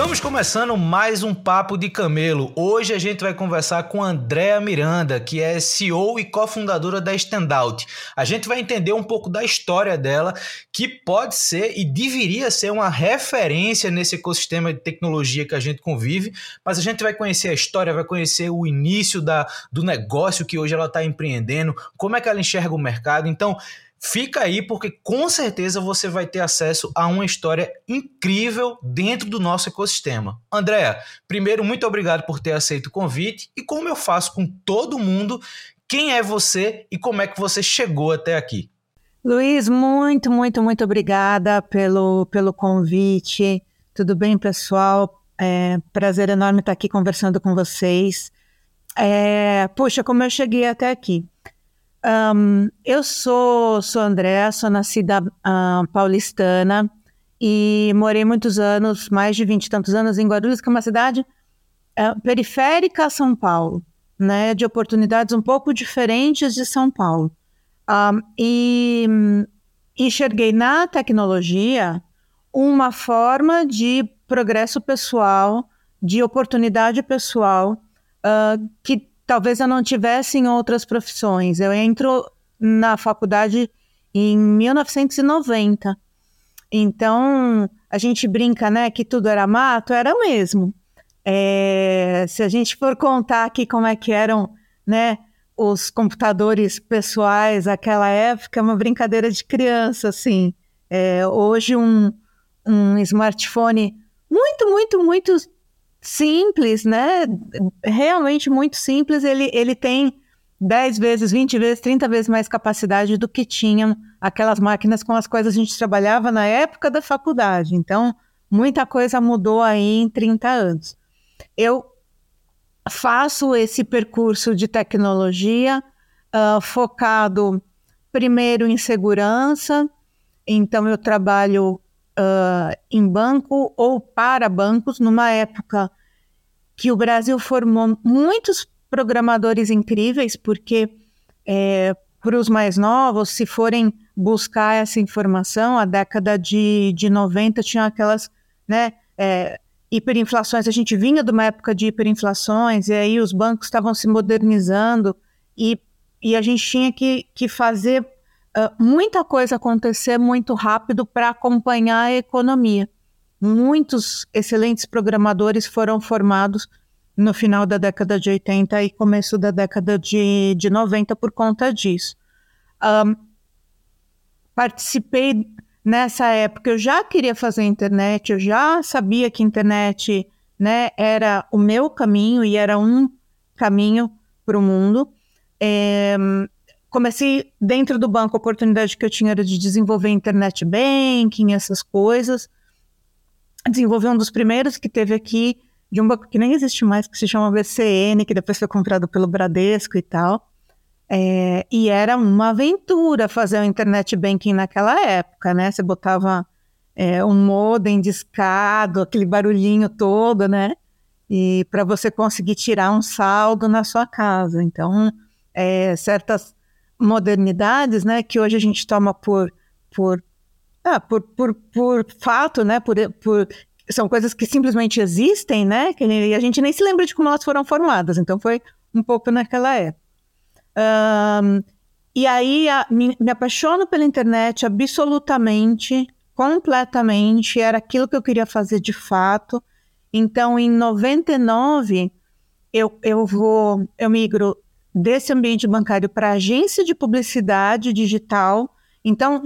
Estamos começando mais um Papo de Camelo. Hoje a gente vai conversar com Andréa Miranda, que é CEO e cofundadora da Standout. A gente vai entender um pouco da história dela, que pode ser e deveria ser uma referência nesse ecossistema de tecnologia que a gente convive, mas a gente vai conhecer a história, vai conhecer o início da, do negócio que hoje ela está empreendendo, como é que ela enxerga o mercado. Então, Fica aí porque com certeza você vai ter acesso a uma história incrível dentro do nosso ecossistema. Andréa, primeiro, muito obrigado por ter aceito o convite e como eu faço com todo mundo, quem é você e como é que você chegou até aqui? Luiz, muito, muito, muito obrigada pelo, pelo convite. Tudo bem, pessoal? É prazer enorme estar aqui conversando com vocês. É, como eu cheguei até aqui. Um, eu sou, sou Andréa, sou nascida uh, paulistana e morei muitos anos, mais de vinte e tantos anos, em Guarulhos, que é uma cidade uh, periférica a São Paulo, né, de oportunidades um pouco diferentes de São Paulo. Um, e enxerguei na tecnologia uma forma de progresso pessoal, de oportunidade pessoal, uh, que talvez eu não tivesse em outras profissões. Eu entro na faculdade em 1990. Então, a gente brinca, né, que tudo era mato, era mesmo. É, se a gente for contar aqui como é que eram, né, os computadores pessoais naquela época, é uma brincadeira de criança, assim. É, hoje um, um smartphone muito, muito, muito simples, né? Realmente muito simples. Ele, ele tem 10 vezes, 20 vezes, 30 vezes mais capacidade do que tinham aquelas máquinas com as quais a gente trabalhava na época da faculdade. Então, muita coisa mudou aí em 30 anos. Eu faço esse percurso de tecnologia uh, focado primeiro em segurança, então eu trabalho uh, em banco ou para bancos, numa época que o Brasil formou muitos programadores incríveis, porque é, para os mais novos, se forem buscar essa informação, a década de, de 90 tinha aquelas né, é, hiperinflações, a gente vinha de uma época de hiperinflações, e aí os bancos estavam se modernizando, e, e a gente tinha que, que fazer uh, muita coisa acontecer muito rápido para acompanhar a economia. Muitos excelentes programadores foram formados no final da década de 80 e começo da década de, de 90 por conta disso. Um, participei nessa época, eu já queria fazer internet, eu já sabia que internet né, era o meu caminho e era um caminho para o mundo. É, comecei dentro do banco, a oportunidade que eu tinha era de desenvolver internet banking, essas coisas. Desenvolvi um dos primeiros que teve aqui, de um banco que nem existe mais, que se chama BCN, que depois foi comprado pelo Bradesco e tal. É, e era uma aventura fazer o internet banking naquela época, né? Você botava é, um modem discado, aquele barulhinho todo, né? E para você conseguir tirar um saldo na sua casa. Então, é, certas modernidades, né, que hoje a gente toma por por ah, por, por, por fato, né, por, por são coisas que simplesmente existem, né, que a gente nem se lembra de como elas foram formadas. Então foi um pouco naquela época. Um, e aí a, me, me apaixono pela internet absolutamente, completamente. Era aquilo que eu queria fazer de fato. Então, em 99, eu, eu vou, eu migro desse ambiente bancário para agência de publicidade digital. Então,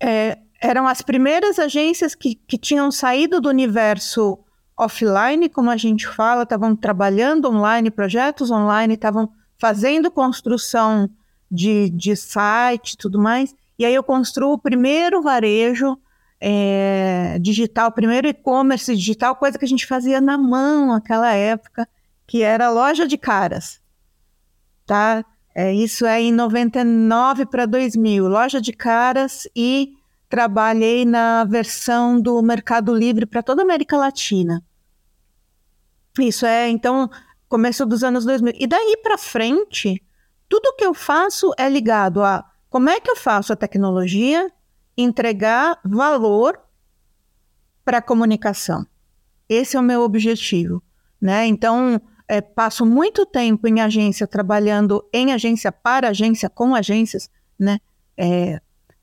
é, eram as primeiras agências que, que tinham saído do universo offline, como a gente fala, estavam trabalhando online, projetos online, estavam fazendo construção de, de site tudo mais. E aí eu construo o primeiro varejo é, digital, primeiro e-commerce digital, coisa que a gente fazia na mão naquela época, que era loja de caras. Tá? É, isso é em 99 para 2000, loja de caras e trabalhei na versão do Mercado Livre para toda a América Latina. Isso é, então, começo dos anos 2000. E daí para frente, tudo que eu faço é ligado a como é que eu faço a tecnologia entregar valor para a comunicação. Esse é o meu objetivo, né? Então, é, passo muito tempo em agência trabalhando em agência para agência com agências, né? É,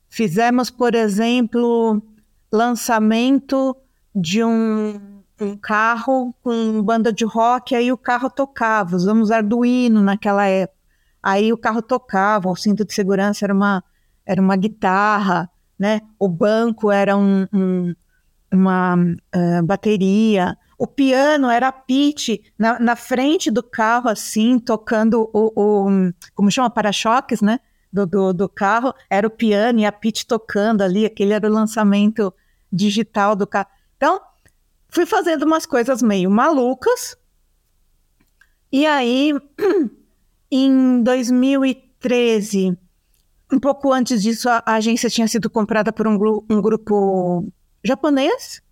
fizemos, por exemplo, lançamento de um, um, carro com banda de rock, aí o carro tocava, usamos Arduino naquela época. Aí o carro tocava, o cinto de segurança era uma, era uma guitarra, né? O banco era um, um, uma uh, bateria, o piano era a Pete na, na, frente do carro, assim, tocando o, o como chama, para-choques, né? Do, do, do, carro, era o piano e a Pete tocando ali, aquele era o lançamento digital do carro. Então, fui fazendo umas coisas meio malucas. E aí, em 2013, um pouco antes disso, a, a agência tinha sido comprada por um, um grupo japonês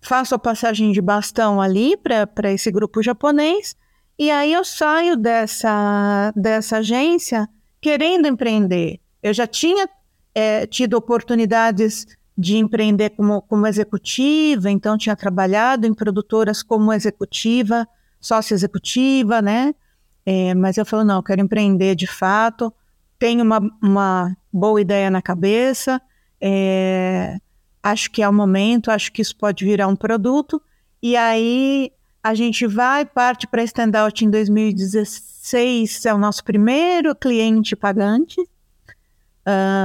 faço a passagem de bastão ali para esse grupo japonês, e aí eu saio dessa, dessa agência querendo empreender. Eu já tinha é, tido oportunidades de empreender como, como executiva, então tinha trabalhado em produtoras como executiva, sócia executiva, né? É, mas eu falo, não, eu quero empreender de fato, tenho uma, uma boa ideia na cabeça, é, acho que é o momento, acho que isso pode virar um produto. E aí a gente vai, parte para Standout em 2016, é o nosso primeiro cliente pagante.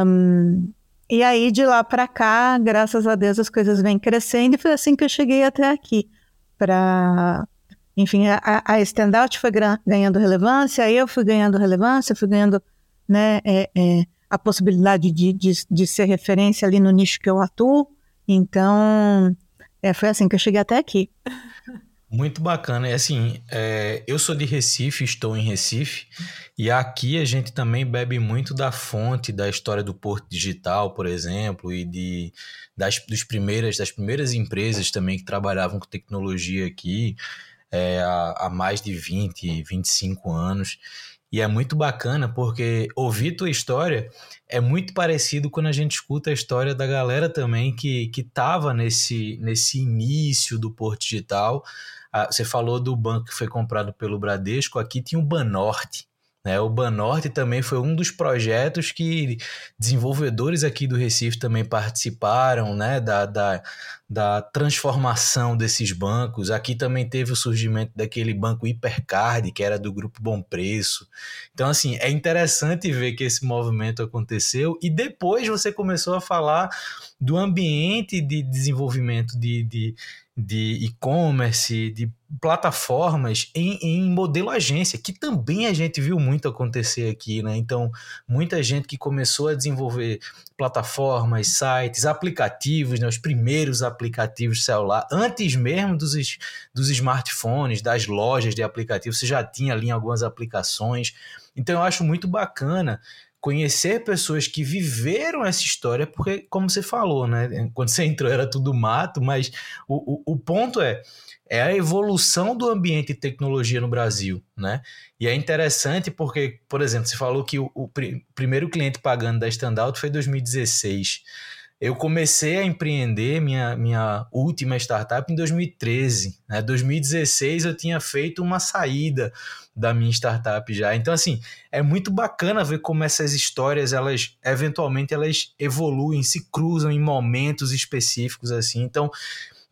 Um, e aí de lá para cá, graças a Deus, as coisas vêm crescendo e foi assim que eu cheguei até aqui. Para, enfim, a, a Standout foi ganhando relevância, eu fui ganhando relevância, fui ganhando né, é, é, a possibilidade de, de, de ser referência ali no nicho que eu atuo. Então, é, foi assim que eu cheguei até aqui. Muito bacana. E assim, é, eu sou de Recife, estou em Recife, e aqui a gente também bebe muito da fonte da história do Porto Digital, por exemplo, e de, das, dos primeiras, das primeiras empresas também que trabalhavam com tecnologia aqui é, há, há mais de 20, 25 anos. E é muito bacana porque ouvir tua história é muito parecido quando a gente escuta a história da galera também que que estava nesse, nesse início do Porto Digital. Ah, você falou do banco que foi comprado pelo Bradesco, aqui tinha o Banorte. Né? O Banorte também foi um dos projetos que desenvolvedores aqui do Recife também participaram né? da, da, da transformação desses bancos. Aqui também teve o surgimento daquele banco Hipercard, que era do grupo Bom Preço. Então, assim, é interessante ver que esse movimento aconteceu e depois você começou a falar do ambiente de desenvolvimento de, de de e-commerce, de plataformas em, em, modelo agência, que também a gente viu muito acontecer aqui, né? Então, muita gente que começou a desenvolver plataformas, sites, aplicativos, né? os primeiros aplicativos celular, antes mesmo dos, dos smartphones, das lojas de aplicativos, você já tinha ali algumas aplicações. Então, eu acho muito bacana conhecer pessoas que viveram essa história, porque, como você falou, né? Quando você entrou era tudo mato, mas o, o, o ponto é é a evolução do ambiente de tecnologia no Brasil, né? E é interessante porque, por exemplo, você falou que o, o pr primeiro cliente pagando da Standout foi em 2016. Eu comecei a empreender minha, minha última startup em 2013. Né? 2016 eu tinha feito uma saída da minha startup já. Então, assim, é muito bacana ver como essas histórias, elas eventualmente elas evoluem, se cruzam em momentos específicos, assim. Então,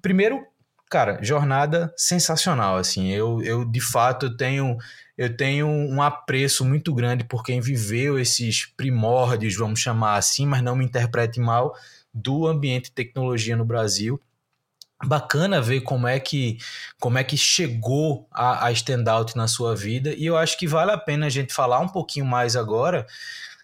primeiro, cara, jornada sensacional, assim. Eu, eu de fato, eu tenho eu tenho um apreço muito grande por quem viveu esses primórdios, vamos chamar assim, mas não me interprete mal, do ambiente de tecnologia no Brasil bacana ver como é que como é que chegou a, a standout na sua vida e eu acho que vale a pena a gente falar um pouquinho mais agora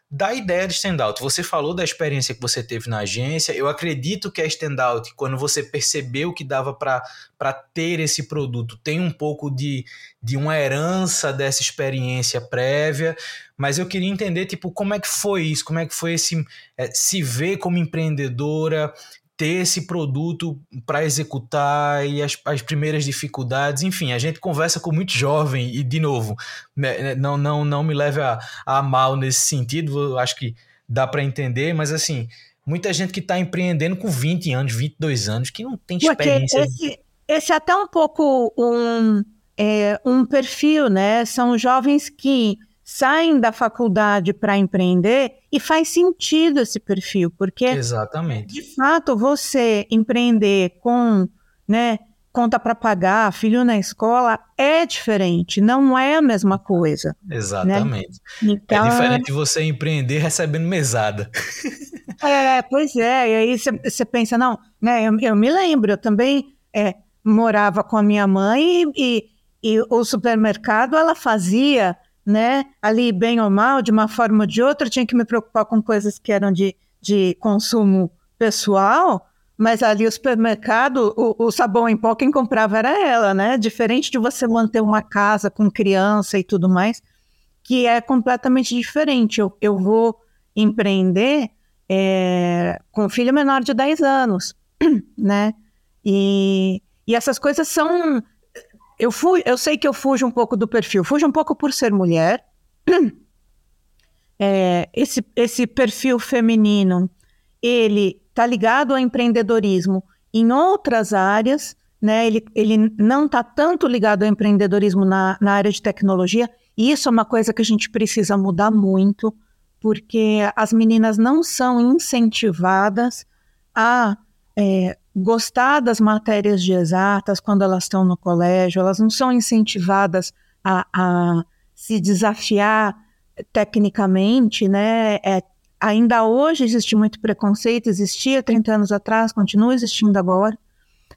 da ideia de standout. Você falou da experiência que você teve na agência. Eu acredito que a standout, quando você percebeu que dava para ter esse produto, tem um pouco de, de uma herança dessa experiência prévia. Mas eu queria entender, tipo, como é que foi isso? Como é que foi esse é, se ver como empreendedora? Ter esse produto para executar e as, as primeiras dificuldades, enfim, a gente conversa com muito jovem e, de novo, né, né, não, não, não me leve a, a mal nesse sentido, acho que dá para entender, mas assim, muita gente que está empreendendo com 20 anos, 22 anos, que não tem experiência. Esse, esse é até um pouco um, é, um perfil, né? São jovens que saem da faculdade para empreender e faz sentido esse perfil, porque Exatamente. de fato você empreender com, né, conta para pagar, filho na escola é diferente, não é a mesma coisa. Né? Exatamente. Né? Então, é diferente de você empreender recebendo mesada. É, pois é, e aí você pensa, não, né, eu, eu, me lembro, eu também é, morava com a minha mãe e, e o supermercado ela fazia né? Ali, bem ou mal, de uma forma ou de outra, tinha que me preocupar com coisas que eram de, de consumo pessoal, mas ali o supermercado, o, o, sabão em pó, quem comprava era ela, né? Diferente de você manter uma casa com criança e tudo mais, que é completamente diferente. Eu, eu vou empreender é, com filho menor de 10 anos, né? E, e essas coisas são eu, fui, eu sei que eu fujo um pouco do perfil, fujo um pouco por ser mulher. É, esse, esse perfil feminino, ele está ligado ao empreendedorismo em outras áreas, né? Ele, ele não está tanto ligado ao empreendedorismo na, na área de tecnologia, e isso é uma coisa que a gente precisa mudar muito, porque as meninas não são incentivadas a é, gostar das matérias de exatas quando elas estão no colégio, elas não são incentivadas a, a se desafiar tecnicamente, né? É, ainda hoje existe muito preconceito, existia 30 anos atrás, continua existindo agora.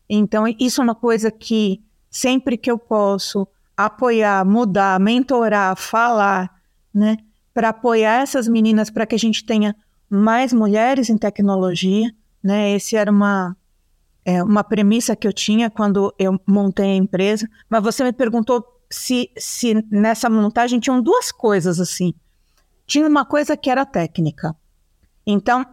Então, isso é uma coisa que sempre que eu posso apoiar, mudar, mentorar, falar, né, para apoiar essas meninas para que a gente tenha mais mulheres em tecnologia, né? Esse era uma é, uma premissa que eu tinha quando eu montei a empresa, mas você me perguntou se, se nessa montagem tinham duas coisas assim. Tinha uma coisa que era técnica. Então,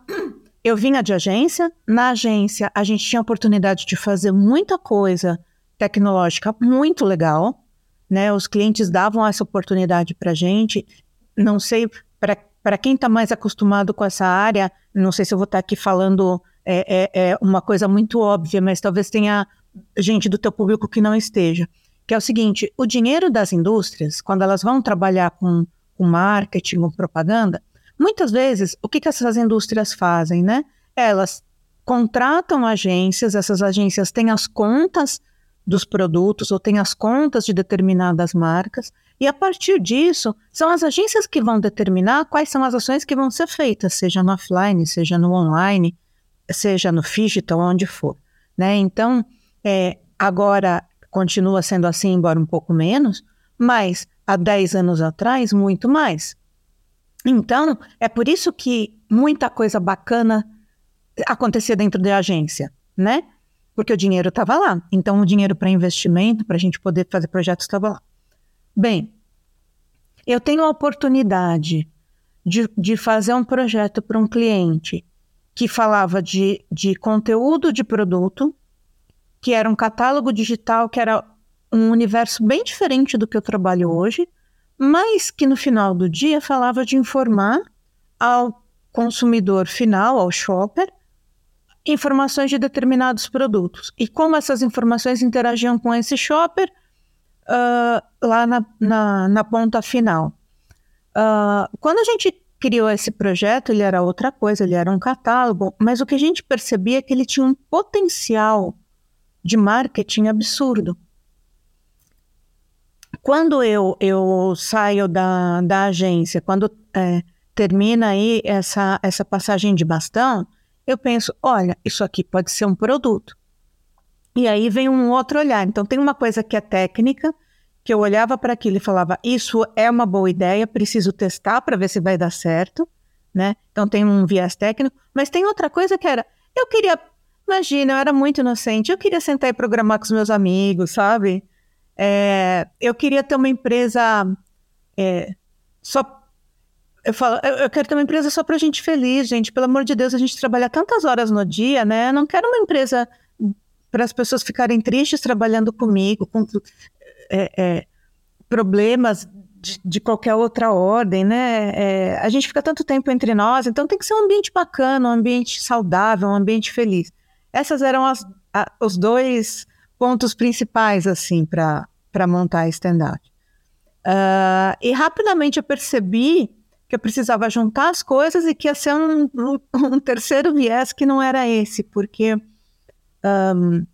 eu vinha de agência, na agência a gente tinha a oportunidade de fazer muita coisa tecnológica muito legal, né? Os clientes davam essa oportunidade para gente. Não sei, para quem está mais acostumado com essa área, não sei se eu vou estar tá aqui falando é, é, é uma coisa muito óbvia, mas talvez tenha gente do teu público que não esteja. Que é o seguinte: o dinheiro das indústrias, quando elas vão trabalhar com, com marketing, com propaganda, muitas vezes o que, que essas indústrias fazem, né? Elas contratam agências, essas agências têm as contas dos produtos ou têm as contas de determinadas marcas, e a partir disso, são as agências que vão determinar quais são as ações que vão ser feitas, seja no offline, seja no online, seja no digital, onde for. Né? Então, é, agora continua sendo assim, embora um pouco menos, mas há 10 anos atrás, muito mais. Então, é por isso que muita coisa bacana acontecia dentro da agência, né? Porque o dinheiro estava lá. Então, o dinheiro para investimento, para a gente poder fazer projetos, estava lá. Bem, eu tenho a oportunidade de, de fazer um projeto para um cliente que falava de, de conteúdo de produto, que era um catálogo digital, que era um universo bem diferente do que eu trabalho hoje, mas que no final do dia falava de informar ao consumidor final, ao shopper, informações de determinados produtos e como essas informações interagiam com esse shopper uh, lá na, na, na, ponta final. Uh, quando a gente criou esse projeto, ele era outra coisa, ele era um catálogo, mas o que a gente percebia é que ele tinha um potencial de marketing absurdo. Quando eu, eu saio da, da agência, quando é, termina aí essa, essa passagem de bastão, eu penso, olha, isso aqui pode ser um produto. E aí vem um outro olhar. Então tem uma coisa que é técnica, que eu olhava para aquilo e falava, isso é uma boa ideia, preciso testar para ver se vai dar certo, né? Então tem um viés técnico, mas tem outra coisa que era, eu queria, imagina, eu era muito inocente, eu queria sentar e programar com os meus amigos, sabe? É, eu queria ter uma empresa é, só eu falo, eu, eu quero ter uma empresa só para gente feliz, gente. Pelo amor de Deus, a gente trabalha tantas horas no dia, né? Eu não quero uma empresa para as pessoas ficarem tristes trabalhando comigo, com é, é, problemas de, de, qualquer outra ordem, né? É, a gente fica tanto tempo entre nós, então tem que ser um ambiente bacana, um ambiente saudável, um ambiente feliz. Essas eram as, a, os dois pontos principais, assim, para montar a stand-out. Uh, e rapidamente eu percebi que eu precisava juntar as coisas e que ia ser um, um terceiro viés que não era esse, porque um,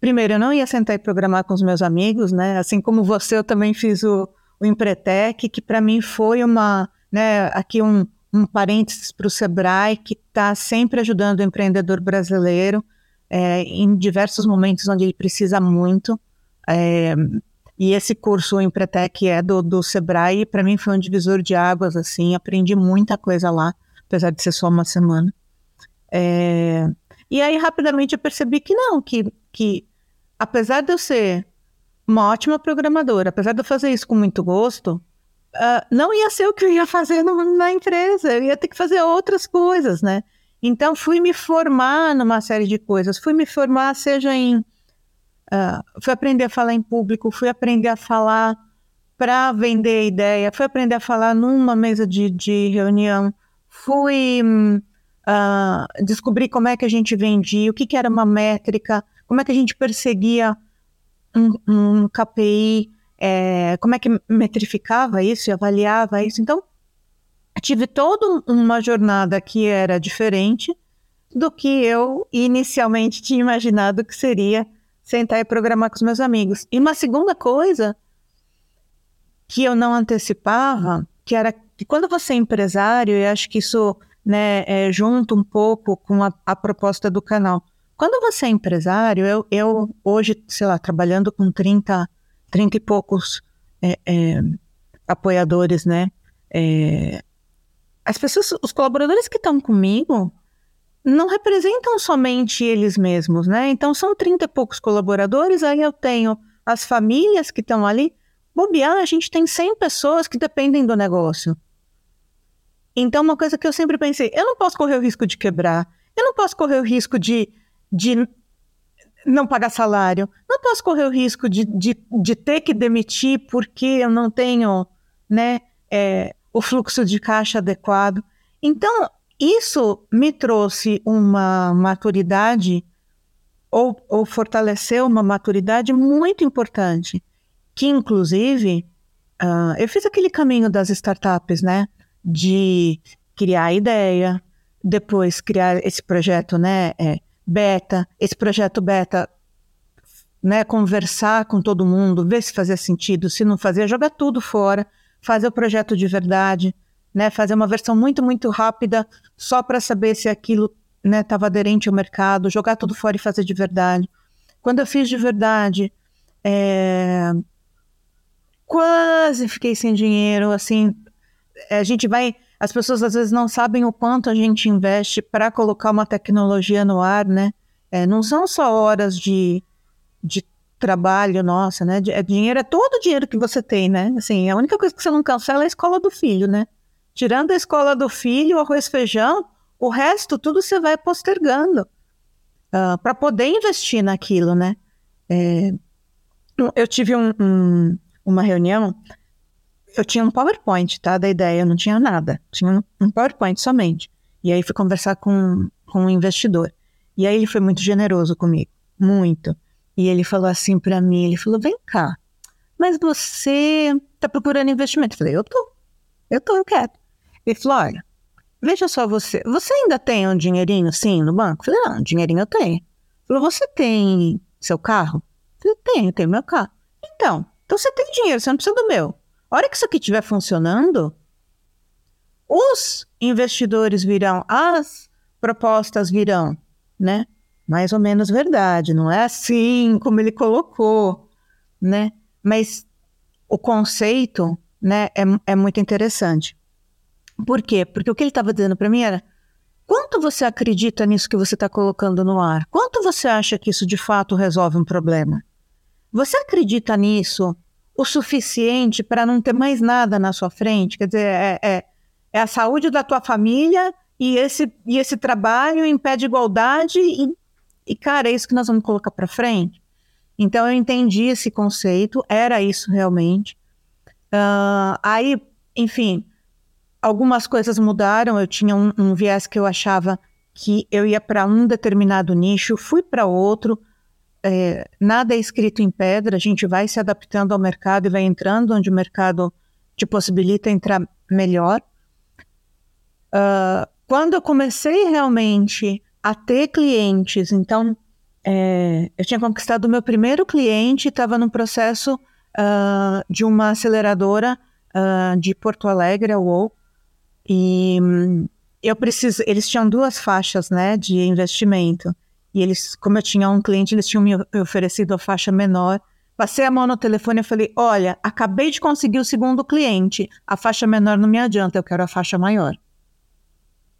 primeiro eu não ia sentar e programar com os meus amigos, né? Assim como você, eu também fiz o, o Empretec, que para mim foi uma, né? Aqui um, um parênteses para o Sebrae, que está sempre ajudando o empreendedor brasileiro é, em diversos momentos onde ele precisa muito. É, e esse curso o Empretec é do, do Sebrae, para mim foi um divisor de águas, assim, aprendi muita coisa lá, apesar de ser só uma semana. É... E aí, rapidamente, eu percebi que não, que, que apesar de eu ser uma ótima programadora, apesar de eu fazer isso com muito gosto, uh, não ia ser o que eu ia fazer no, na empresa, eu ia ter que fazer outras coisas, né? Então, fui me formar numa série de coisas, fui me formar, seja em Uh, fui aprender a falar em público, fui aprender a falar para vender ideia, fui aprender a falar numa mesa de, de reunião, fui uh, descobrir como é que a gente vendia, o que, que era uma métrica, como é que a gente perseguia um, um KPI, é, como é que metrificava isso e avaliava isso. Então, tive toda uma jornada que era diferente do que eu inicialmente tinha imaginado que seria sentar e programar com os meus amigos. E uma segunda coisa que eu não antecipava, que era que quando você é empresário, e acho que isso né, é, junto um pouco com a, a, proposta do canal. Quando você é empresário, eu, eu hoje, sei lá, trabalhando com 30, 30 e poucos é, é, apoiadores, né? É, as pessoas, os colaboradores que estão comigo, não representam somente eles mesmos, né? Então são 30 e poucos colaboradores, aí eu tenho as famílias que estão ali. Bobear, a gente tem 100 pessoas que dependem do negócio. Então, uma coisa que eu sempre pensei, eu não posso correr o risco de quebrar, eu não posso correr o risco de, de não pagar salário, não posso correr o risco de, de, de ter que demitir porque eu não tenho né, é, o fluxo de caixa adequado. Então, isso me trouxe uma maturidade ou, ou fortaleceu uma maturidade muito importante, que inclusive uh, eu fiz aquele caminho das startups, né? De criar a ideia, depois criar esse projeto, né? É, beta, esse projeto beta, né? Conversar com todo mundo, ver se fazia sentido, se não fazia, jogar tudo fora, fazer o projeto de verdade né, fazer uma versão muito, muito rápida só para saber se aquilo estava né, aderente ao mercado, jogar tudo fora e fazer de verdade. Quando eu fiz de verdade, é... quase fiquei sem dinheiro, assim, a gente vai, as pessoas às vezes não sabem o quanto a gente investe para colocar uma tecnologia no ar, né? É, não são só horas de, de trabalho, nossa, né? É, dinheiro é todo o dinheiro que você tem, né? Assim, a única coisa que você não cancela é a escola do filho, né? Tirando a escola do filho, o arroz feijão, o resto tudo você vai postergando uh, ah, para poder investir naquilo, né? É, eu tive um, um, uma reunião, eu tinha um PowerPoint, tá? Da ideia, eu não tinha nada, tinha um PowerPoint somente. E aí fui conversar com, com um investidor. E aí ele foi muito generoso comigo, muito. E ele falou assim para mim, ele falou, vem cá, mas você está procurando investimento? Eu falei, eu tô, eu tô, eu quero. Ele falou: olha, veja só você. Você ainda tem um dinheirinho sim no banco? Eu falei: não, dinheirinho eu tenho. Ele falou: você tem seu carro? Eu falei: tenho, tenho meu carro. Então, então você tem dinheiro, você não precisa do meu. A hora que isso aqui estiver funcionando, os investidores virão, as propostas virão, né? Mais ou menos verdade, não é assim como ele colocou, né? Mas o conceito, né, é, é muito interessante. Por quê? Porque o que ele estava dizendo para mim era: quanto você acredita nisso que você está colocando no ar? Quanto você acha que isso de fato resolve um problema? Você acredita nisso o suficiente para não ter mais nada na sua frente? Quer dizer, é, é, é, a saúde da tua família e esse, e esse trabalho em pé de igualdade e, e cara, é isso que nós vamos colocar para frente? Então eu entendi esse conceito, era isso realmente. Uh, aí, enfim, algumas coisas mudaram. Eu tinha um, um viés que eu achava que eu ia para um determinado nicho, fui para outro. É, nada é escrito em pedra, a gente vai se adaptando ao mercado e vai entrando onde o mercado te possibilita entrar melhor. Uh, quando eu comecei realmente a ter clientes, então é, eu tinha conquistado o meu primeiro cliente, estava no processo uh, de uma aceleradora uh, de Porto Alegre, a UOL, e hum, eu preciso, eles tinham duas faixas, né, de investimento. E eles, como eu tinha um cliente, eles tinham me oferecido a faixa menor. Passei a mão no telefone e falei: Olha, acabei de conseguir o segundo cliente. A faixa menor não me adianta, eu quero a faixa maior.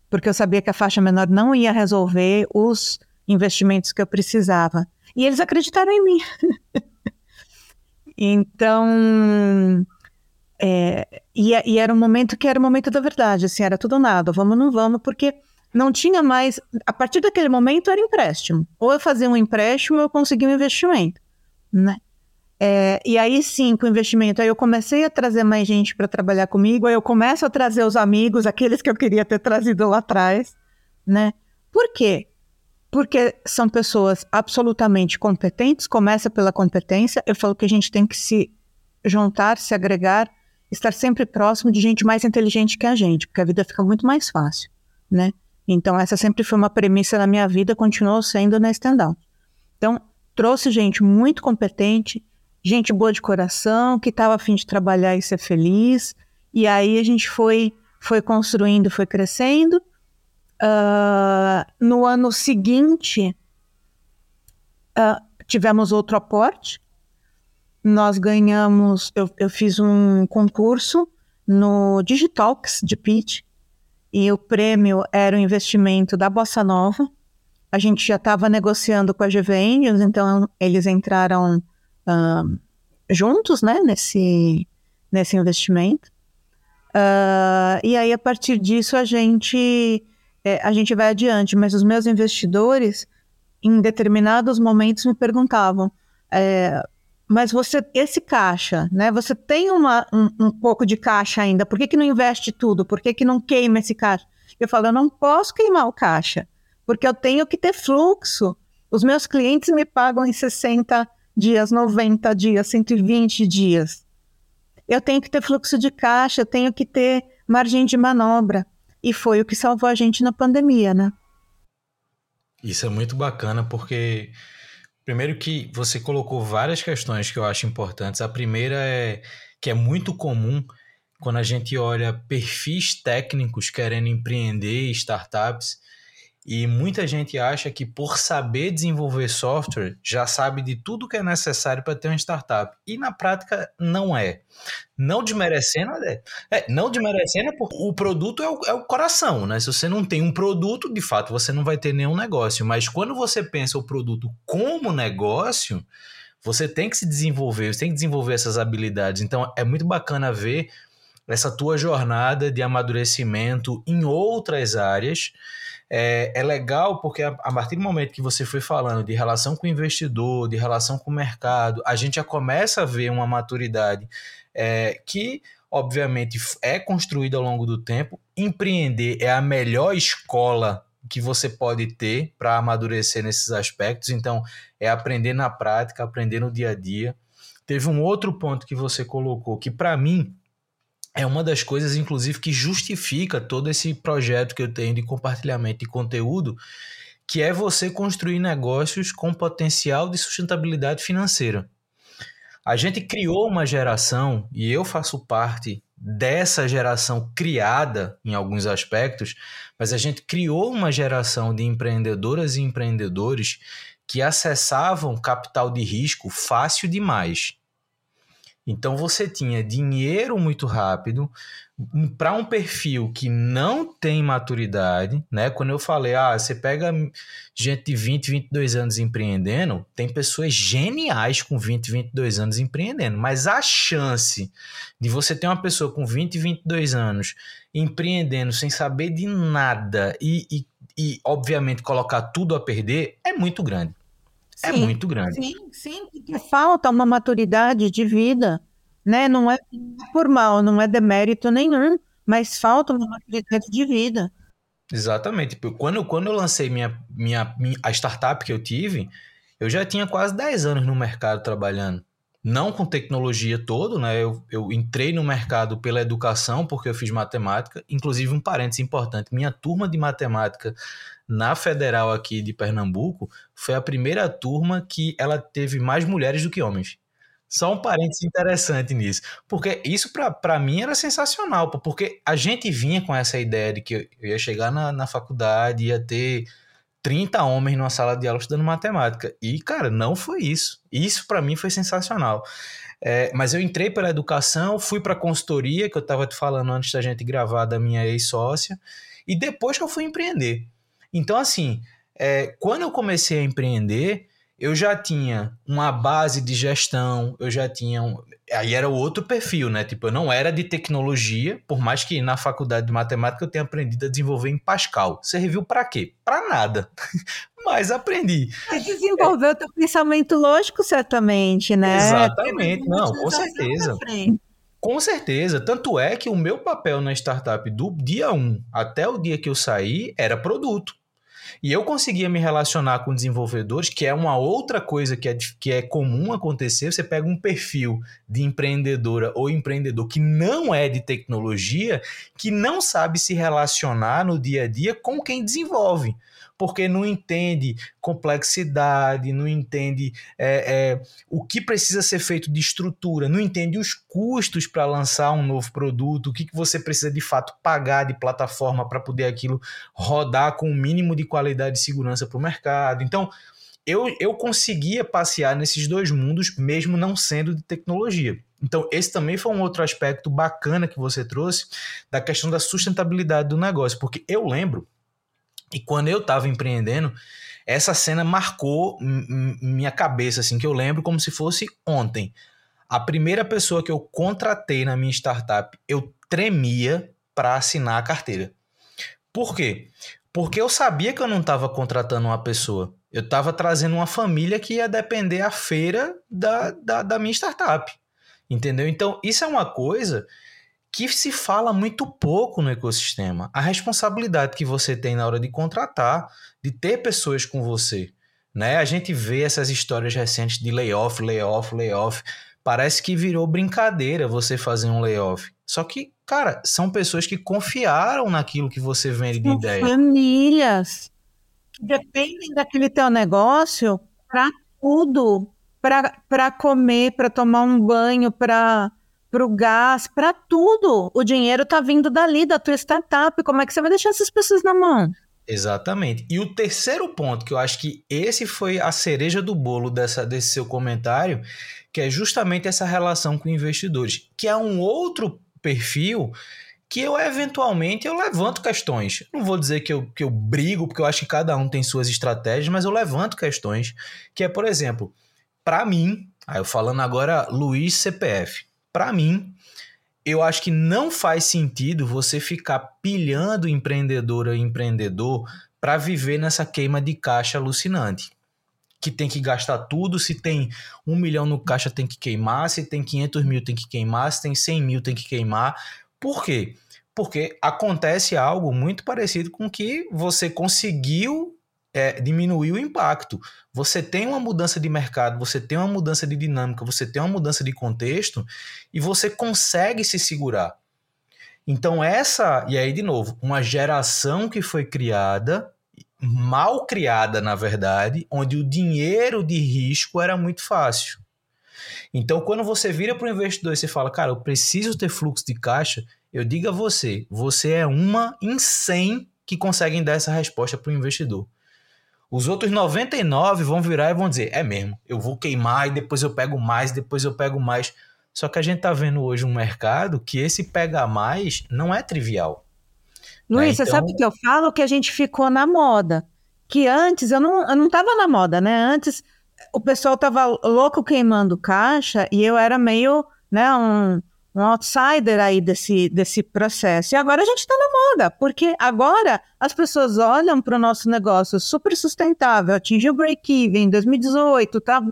Porque eu sabia que a faixa menor não ia resolver os investimentos que eu precisava. E eles acreditaram em mim. então, é, e, e, era um momento que era o momento da verdade, assim, era tudo nada, vamos ou não vamos, porque não tinha mais. A partir daquele momento era empréstimo. Ou eu fazia um empréstimo ou eu conseguia um investimento, né? É, e aí sim, com o investimento, aí eu comecei a trazer mais gente para trabalhar comigo, aí eu começo a trazer os amigos, aqueles que eu queria ter trazido lá atrás, né? Por quê? Porque são pessoas absolutamente competentes, começa pela competência. Eu falo que a gente tem que se juntar, se agregar estar sempre próximo de gente mais inteligente que a gente, porque a vida fica muito mais fácil, né? Então, essa sempre foi uma premissa na minha vida, continuou sendo na stand-out. Então, trouxe gente muito competente, gente boa de coração, que estava afim de trabalhar e ser feliz, e aí a gente foi, foi construindo, foi crescendo. Uh, no ano seguinte, uh, tivemos outro aporte, nós ganhamos, eu, eu fiz um concurso no Digitalks de Pitch e o prêmio era o investimento da Bossa Nova. A gente já estava negociando com a GVN, então eles entraram uh, juntos né, nesse, nesse investimento. Uh, e aí, a partir disso, a gente, é, a gente vai adiante. Mas os meus investidores, em determinados momentos, me perguntavam: é, mas você, esse caixa, né? Você tem uma, um, um pouco de caixa ainda, por que, que não investe tudo? Por que, que não queima esse caixa? Eu falo, eu não posso queimar o caixa, porque eu tenho que ter fluxo. Os meus clientes me pagam em 60 dias, 90 dias, 120 dias. Eu tenho que ter fluxo de caixa, eu tenho que ter margem de manobra. E foi o que salvou a gente na pandemia, né? Isso é muito bacana, porque Primeiro que você colocou várias questões que eu acho importantes. A primeira é que é muito comum quando a gente olha perfis técnicos querendo empreender startups e muita gente acha que por saber desenvolver software já sabe de tudo que é necessário para ter uma startup. E na prática não é. Não desmerecendo, é, é não desmerecendo, porque o produto é o, é o coração, né? Se você não tem um produto, de fato você não vai ter nenhum negócio. Mas quando você pensa o produto como negócio, você tem que se desenvolver, você tem que desenvolver essas habilidades. Então é muito bacana ver essa tua jornada de amadurecimento em outras áreas é, é legal porque a, a, partir do momento que você foi falando de relação com o investidor, de relação com o mercado, a gente já começa a ver uma maturidade é, que, obviamente, é construída ao longo do tempo. Empreender é a melhor escola que você pode ter para amadurecer nesses aspectos. Então, é aprender na prática, aprender no dia a dia. Teve um outro ponto que você colocou que, para mim, é uma das coisas, inclusive, que justifica todo esse projeto que eu tenho de compartilhamento de conteúdo, que é você construir negócios com potencial de sustentabilidade financeira. A gente criou uma geração, e eu faço parte dessa geração criada em alguns aspectos, mas a gente criou uma geração de empreendedoras e empreendedores que acessavam capital de risco fácil demais. Então você tinha dinheiro muito rápido para um perfil que não tem maturidade, né? Quando eu falei, ah, você pega gente de 20, 22 anos empreendendo, tem pessoas geniais com 20, 22 anos empreendendo, mas a chance de você ter uma pessoa com 20, 22 anos empreendendo sem saber de nada e, e, e obviamente colocar tudo a perder é muito grande. É sim, é muito grande. Sim, sim, porque falta uma maturidade de vida, né? Não é por mal, não é demérito nenhum, mas falta uma maturidade de vida. Exatamente. Quando, quando eu lancei minha, minha, minha, a startup que eu tive, eu já tinha quase 10 anos no mercado trabalhando. Não com tecnologia todo, né? Eu, eu entrei no mercado pela educação, porque eu fiz matemática. Inclusive, um parênteses importante: minha turma de matemática na Federal aqui de Pernambuco, foi a primeira turma que ela teve mais mulheres do que homens. Só um parênteses interessante nisso. Porque isso para mim era sensacional, porque a gente vinha com essa ideia de que eu ia chegar na, na faculdade, ia ter 30 homens numa sala de aula estudando matemática. E, cara, não foi isso. Isso para mim foi sensacional. É, mas eu entrei pela educação, fui para consultoria, que eu estava te falando antes da gente gravar, da minha ex-sócia, e depois que eu fui empreender. Então, assim, é, quando eu comecei a empreender, eu já tinha uma base de gestão, eu já tinha. Um, aí era o outro perfil, né? Tipo, eu não era de tecnologia, por mais que na faculdade de matemática eu tenha aprendido a desenvolver em Pascal. Serviu para quê? Para nada. Mas aprendi. Você desenvolveu é. teu pensamento lógico, certamente, né? Exatamente, não, com certeza. Com certeza. Tanto é que o meu papel na startup do dia 1 até o dia que eu saí era produto. E eu conseguia me relacionar com desenvolvedores, que é uma outra coisa que é, que é comum acontecer. Você pega um perfil de empreendedora ou empreendedor que não é de tecnologia, que não sabe se relacionar no dia a dia com quem desenvolve porque não entende complexidade, não entende é, é, o que precisa ser feito de estrutura, não entende os custos para lançar um novo produto, o que, que você precisa de fato pagar de plataforma para poder aquilo rodar com o um mínimo de qualidade e segurança para o mercado. Então, eu, eu conseguia passear nesses dois mundos, mesmo não sendo de tecnologia. Então, esse também foi um outro aspecto bacana que você trouxe da questão da sustentabilidade do negócio, porque eu lembro e quando eu estava empreendendo, essa cena marcou minha cabeça, assim, que eu lembro como se fosse ontem. A primeira pessoa que eu contratei na minha startup, eu tremia para assinar a carteira. Por quê? Porque eu sabia que eu não estava contratando uma pessoa. Eu estava trazendo uma família que ia depender a feira da, da, da minha startup. Entendeu? Então, isso é uma coisa que se fala muito pouco no ecossistema. A responsabilidade que você tem na hora de contratar, de ter pessoas com você. Né? A gente vê essas histórias recentes de layoff, layoff, layoff. Parece que virou brincadeira você fazer um layoff. Só que, cara, são pessoas que confiaram naquilo que você vende de ideia. Famílias que dependem daquele teu negócio para tudo, para comer, para tomar um banho, para para o gás, para tudo. O dinheiro está vindo dali, da tua startup. Como é que você vai deixar essas pessoas na mão? Exatamente. E o terceiro ponto, que eu acho que esse foi a cereja do bolo dessa, desse seu comentário, que é justamente essa relação com investidores, que é um outro perfil que eu eventualmente eu levanto questões. Não vou dizer que eu, que eu brigo, porque eu acho que cada um tem suas estratégias, mas eu levanto questões, que é, por exemplo, para mim, aí eu falando agora Luiz CPF, para mim, eu acho que não faz sentido você ficar pilhando empreendedora e empreendedor para viver nessa queima de caixa alucinante. Que tem que gastar tudo, se tem um milhão no caixa tem que queimar, se tem 500 mil tem que queimar, se tem 100 mil tem que queimar. Por quê? Porque acontece algo muito parecido com que você conseguiu é, diminuir o impacto. Você tem uma mudança de mercado, você tem uma mudança de dinâmica, você tem uma mudança de contexto e você consegue se segurar. Então, essa, e aí de novo, uma geração que foi criada, mal criada na verdade, onde o dinheiro de risco era muito fácil. Então, quando você vira para o investidor e você fala, cara, eu preciso ter fluxo de caixa, eu digo a você, você é uma em 100 que conseguem dar essa resposta para o investidor. Os outros 99 vão virar e vão dizer: é mesmo, eu vou queimar e depois eu pego mais, depois eu pego mais. Só que a gente está vendo hoje um mercado que esse pegar mais não é trivial. Luiz, né? então... você sabe o que eu falo? Que a gente ficou na moda. Que antes eu não, eu não tava na moda, né? Antes o pessoal tava louco queimando caixa e eu era meio, né, um, um outsider aí desse, desse processo. E agora a gente está na moda, porque agora as pessoas olham para o nosso negócio super sustentável, atingiu o break-even em 2018, tá?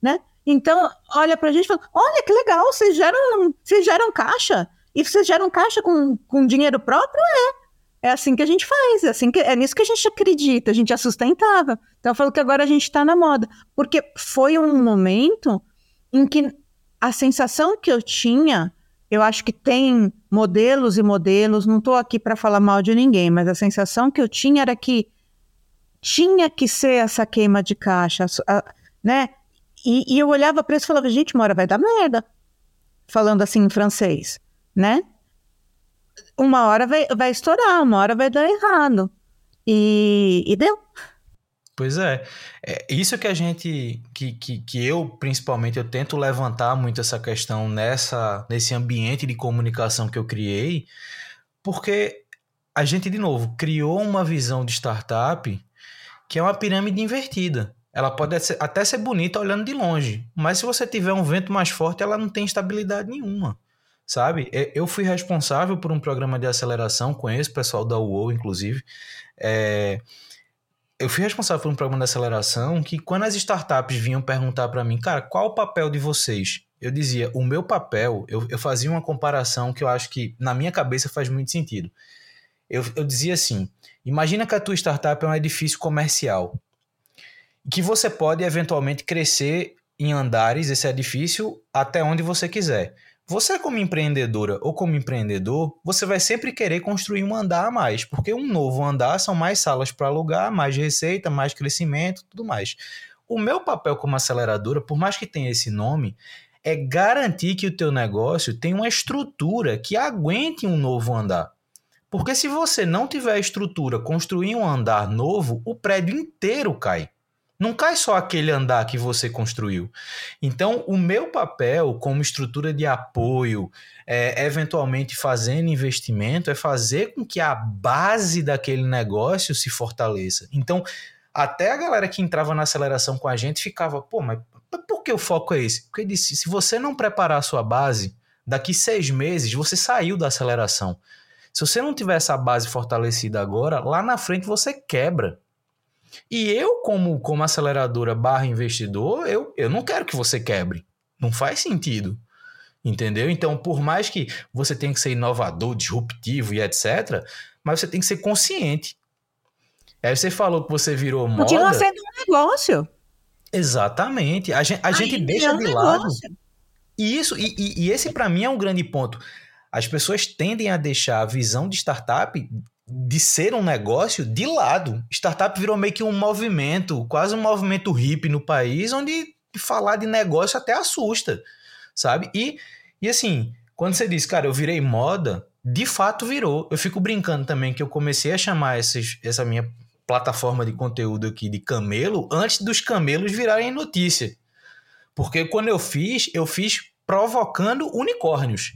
Né? Então, olha para a gente e fala, olha que legal, vocês geram, vocês geram caixa? E vocês geram caixa com, com dinheiro próprio? É. É assim que a gente faz, é, assim que, é nisso que a gente acredita, a gente é sustentável. Então, eu falo que agora a gente está na moda. Porque foi um momento em que a sensação que eu tinha eu acho que tem modelos e modelos, não estou aqui para falar mal de ninguém, mas a sensação que eu tinha era que tinha que ser essa queima de caixa, né? E, e eu olhava para isso e falava, gente, uma hora vai dar merda. Falando assim em francês, né? Uma hora vai, vai estourar, uma hora vai dar errado. E, e deu. Pois é. é. Isso que a gente, que, que, que eu principalmente, eu tento levantar muito essa questão nessa, nesse ambiente de comunicação que eu criei, porque a gente, de novo, criou uma visão de startup que é uma pirâmide invertida. Ela pode até ser bonita olhando de longe, mas se você tiver um vento mais forte, ela não tem estabilidade nenhuma, sabe? Eu fui responsável por um programa de aceleração, conheço o pessoal da UOL, inclusive, é, eu fui responsável por um programa de aceleração que quando as startups vinham perguntar para mim, cara, qual o papel de vocês? Eu dizia, o meu papel, eu, eu fazia uma comparação que eu acho que na minha cabeça faz muito sentido. Eu, eu dizia assim, imagina que a tua startup é um edifício comercial, que você pode eventualmente crescer em andares esse edifício até onde você quiser. Você, como empreendedora ou como empreendedor, você vai sempre querer construir um andar a mais, porque um novo andar são mais salas para alugar, mais receita, mais crescimento, tudo mais. O meu papel como aceleradora, por mais que tenha esse nome, é garantir que o teu negócio tenha uma estrutura que aguente um novo andar. Porque se você não tiver estrutura, construir um andar novo, o prédio inteiro cai. Não cai só aquele andar que você construiu. Então, o meu papel como estrutura de apoio, é, eventualmente fazendo investimento, é fazer com que a base daquele negócio se fortaleça. Então, até a galera que entrava na aceleração com a gente ficava, pô, mas por que o foco é esse? Porque disse, se você não preparar a sua base, daqui seis meses você saiu da aceleração. Se você não tiver essa base fortalecida agora, lá na frente você quebra. E eu, como, como aceleradora barra investidor, eu, eu não quero que você quebre. Não faz sentido. Entendeu? Então, por mais que você tenha que ser inovador, disruptivo e etc., mas você tem que ser consciente. Aí você falou que você virou moda. Continua sendo um negócio. Exatamente. A gente, a gente deixa de lado. Isso, e, e, e esse para mim é um grande ponto. As pessoas tendem a deixar a visão de startup de ser um negócio de lado. Startup virou meio que um movimento, quase um movimento hippie no país, onde falar de negócio até assusta, sabe? E, e assim, quando você diz, cara, eu virei moda, de fato virou. Eu fico brincando também que eu comecei a chamar esses, essa minha plataforma de conteúdo aqui de camelo antes dos camelos virarem notícia. Porque quando eu fiz, eu fiz provocando unicórnios.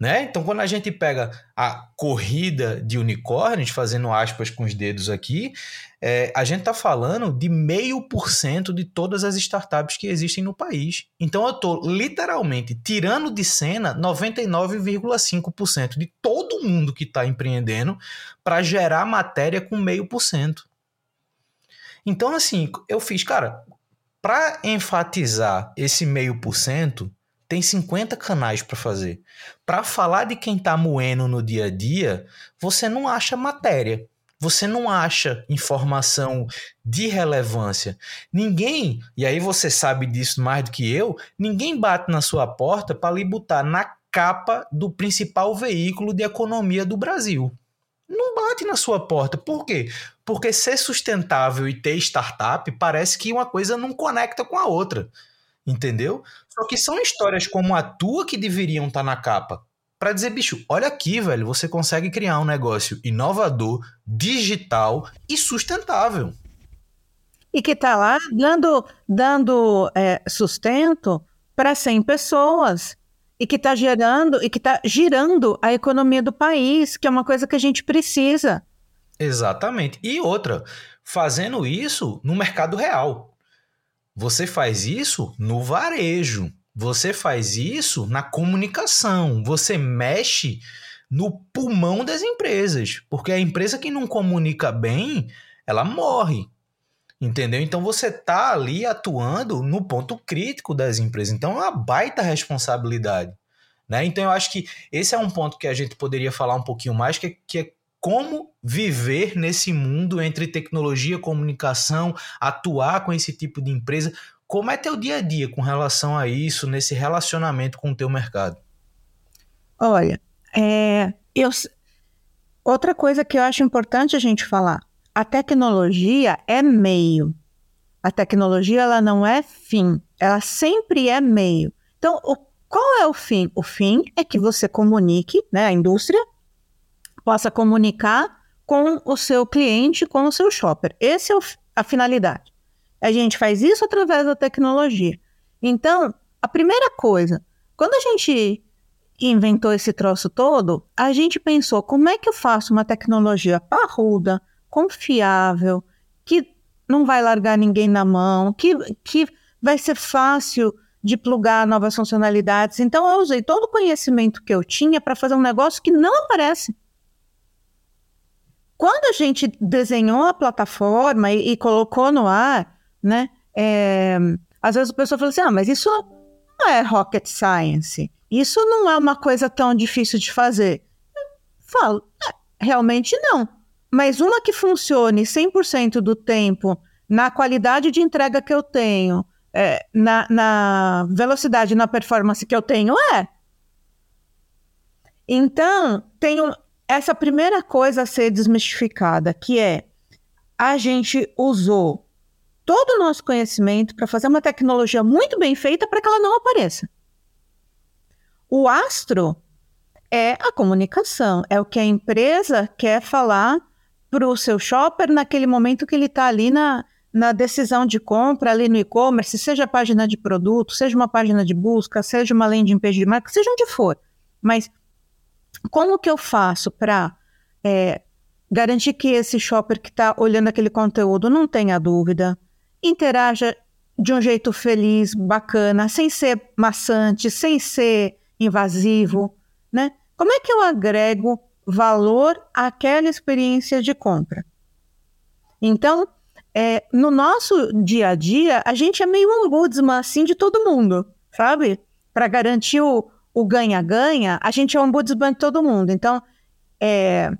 Né? Então, quando a gente pega a corrida de unicórnios, fazendo aspas com os dedos aqui, é, a gente está falando de meio por cento de todas as startups que existem no país. Então, eu estou literalmente tirando de cena 99,5% de todo mundo que está empreendendo para gerar matéria com meio por cento. Então, assim, eu fiz, cara, para enfatizar esse meio por cento, tem 50 canais para fazer. Para falar de quem está moendo no dia a dia, você não acha matéria. Você não acha informação de relevância. Ninguém, e aí você sabe disso mais do que eu, ninguém bate na sua porta para lhe botar na capa do principal veículo de economia do Brasil. Não bate na sua porta. Por quê? Porque ser sustentável e ter startup parece que uma coisa não conecta com a outra. Entendeu? Só que são histórias como a tua que deveriam estar tá na capa. Para dizer, bicho, olha aqui, velho, você consegue criar um negócio inovador, digital e sustentável. E que está lá dando, dando é, sustento para 100 pessoas e que está gerando e que está girando a economia do país, que é uma coisa que a gente precisa. Exatamente. E outra, fazendo isso no mercado real. Você faz isso no varejo. Você faz isso na comunicação. Você mexe no pulmão das empresas, porque a empresa que não comunica bem, ela morre. Entendeu? Então você tá ali atuando no ponto crítico das empresas. Então é uma baita responsabilidade. Né? Então eu acho que esse é um ponto que a gente poderia falar um pouquinho mais, que, é, que é como viver nesse mundo entre tecnologia, comunicação, atuar com esse tipo de empresa. Como é teu dia a dia com relação a isso, nesse relacionamento com o teu mercado? Olha, é, eu, outra coisa que eu acho importante a gente falar a tecnologia é meio. A tecnologia ela não é fim, ela sempre é meio. Então, o, qual é o fim? O fim é que você comunique, né, a indústria possa comunicar com o seu cliente, com o seu shopper. Essa é a finalidade. A gente faz isso através da tecnologia. Então, a primeira coisa, quando a gente inventou esse troço todo, a gente pensou como é que eu faço uma tecnologia parruda, confiável, que não vai largar ninguém na mão, que, que vai ser fácil de plugar novas funcionalidades. Então, eu usei todo o conhecimento que eu tinha para fazer um negócio que não aparece. Quando a gente desenhou a plataforma e, e colocou no ar, né? É, às vezes a pessoa fala assim: ah, mas isso não é rocket science. Isso não é uma coisa tão difícil de fazer. Eu falo, é, realmente não mas uma que funcione 100% do tempo na qualidade de entrega que eu tenho, é, na, na velocidade, na performance que eu tenho, é. Então, tenho essa primeira coisa a ser desmistificada, que é a gente usou todo o nosso conhecimento para fazer uma tecnologia muito bem feita para que ela não apareça. O astro é a comunicação, é o que a empresa quer falar para o seu shopper naquele momento que ele está ali na, na decisão de compra, ali no e-commerce, seja página de produto, seja uma página de busca, seja uma landing page de marca, seja onde for. Mas como que eu faço para é, garantir que esse shopper que está olhando aquele conteúdo não tenha dúvida, interaja de um jeito feliz, bacana, sem ser maçante, sem ser invasivo, né? Como é que eu agrego valor àquela experiência de compra. Então, é, no nosso dia a dia, a gente é meio ombudsman assim de todo mundo, sabe? Para garantir o ganha-ganha, a gente é ombudsman de todo mundo. Então, é,